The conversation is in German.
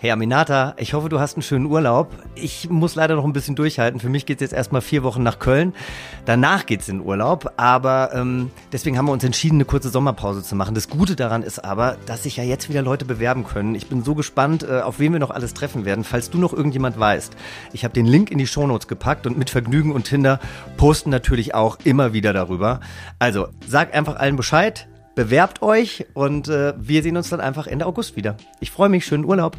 Hey Aminata, ich hoffe, du hast einen schönen Urlaub. Ich muss leider noch ein bisschen durchhalten. Für mich geht's jetzt erstmal vier Wochen nach Köln. Danach geht's in Urlaub. Aber ähm, deswegen haben wir uns entschieden, eine kurze Sommerpause zu machen. Das Gute daran ist aber, dass sich ja jetzt wieder Leute bewerben können. Ich bin so gespannt, äh, auf wen wir noch alles treffen werden. Falls du noch irgendjemand weißt, ich habe den Link in die Shownotes gepackt und mit Vergnügen und Tinder posten natürlich auch immer wieder darüber. Also sag einfach allen Bescheid. Bewerbt euch und äh, wir sehen uns dann einfach Ende August wieder. Ich freue mich, schönen Urlaub.